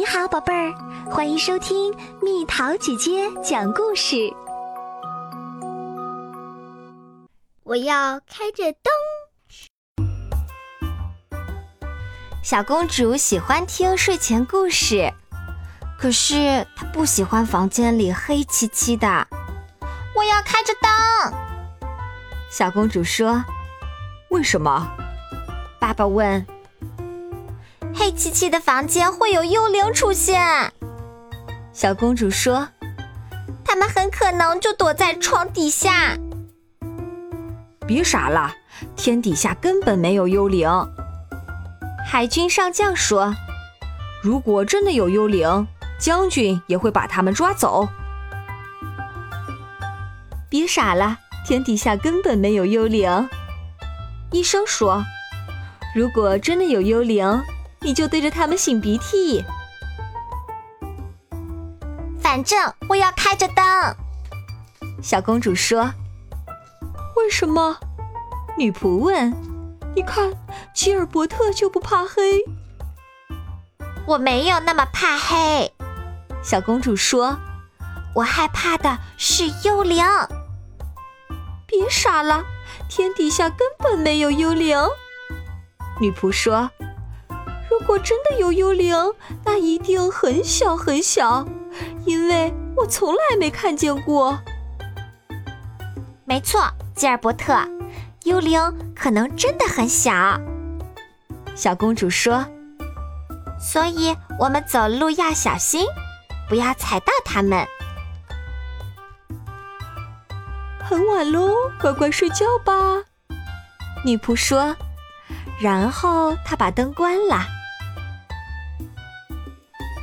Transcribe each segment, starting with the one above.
你好，宝贝儿，欢迎收听蜜桃姐姐讲故事。我要开着灯。小公主喜欢听睡前故事，可是她不喜欢房间里黑漆漆的。我要开着灯。小公主说：“为什么？”爸爸问。黑漆漆的房间会有幽灵出现，小公主说：“他们很可能就躲在床底下。”别傻了，天底下根本没有幽灵。海军上将说：“如果真的有幽灵，将军也会把他们抓走。”别傻了，天底下根本没有幽灵。医生说：“如果真的有幽灵。”你就对着他们擤鼻涕。反正我要开着灯。小公主说：“为什么？”女仆问。“你看，吉尔伯特就不怕黑。”我没有那么怕黑。小公主说：“我害怕的是幽灵。”别傻了，天底下根本没有幽灵。女仆说。如果真的有幽灵，那一定很小很小，因为我从来没看见过。没错，吉尔伯特，幽灵可能真的很小。小公主说：“所以我们走路要小心，不要踩到它们。”很晚喽，乖乖睡觉吧。女仆说，然后她把灯关了。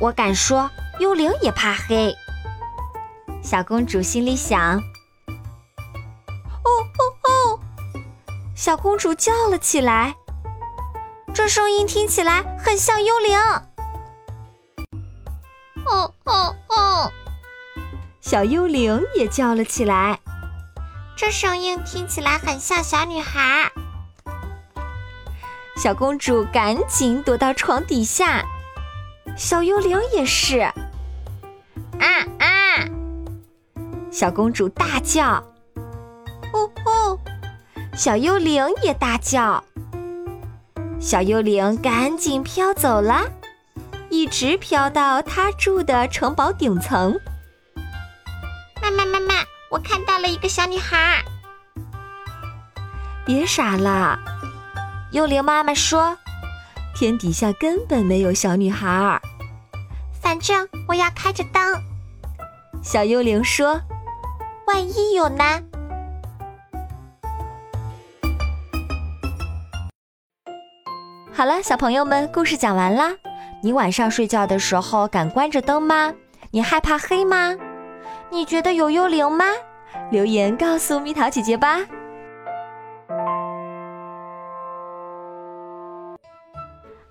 我敢说，幽灵也怕黑。小公主心里想：“哦哦哦！”小公主叫了起来，这声音听起来很像幽灵。哦哦哦！小幽灵也叫了起来，这声音听起来很像小女孩。小公主赶紧躲到床底下。小幽灵也是，啊啊！小公主大叫，哦哦！小幽灵也大叫。小幽灵赶紧飘走了，一直飘到她住的城堡顶层。妈妈，妈妈，我看到了一个小女孩。别傻了，幽灵妈妈说。天底下根本没有小女孩儿。反正我要开着灯。小幽灵说：“万一有呢？”好了，小朋友们，故事讲完啦。你晚上睡觉的时候敢关着灯吗？你害怕黑吗？你觉得有幽灵吗？留言告诉蜜桃姐姐吧。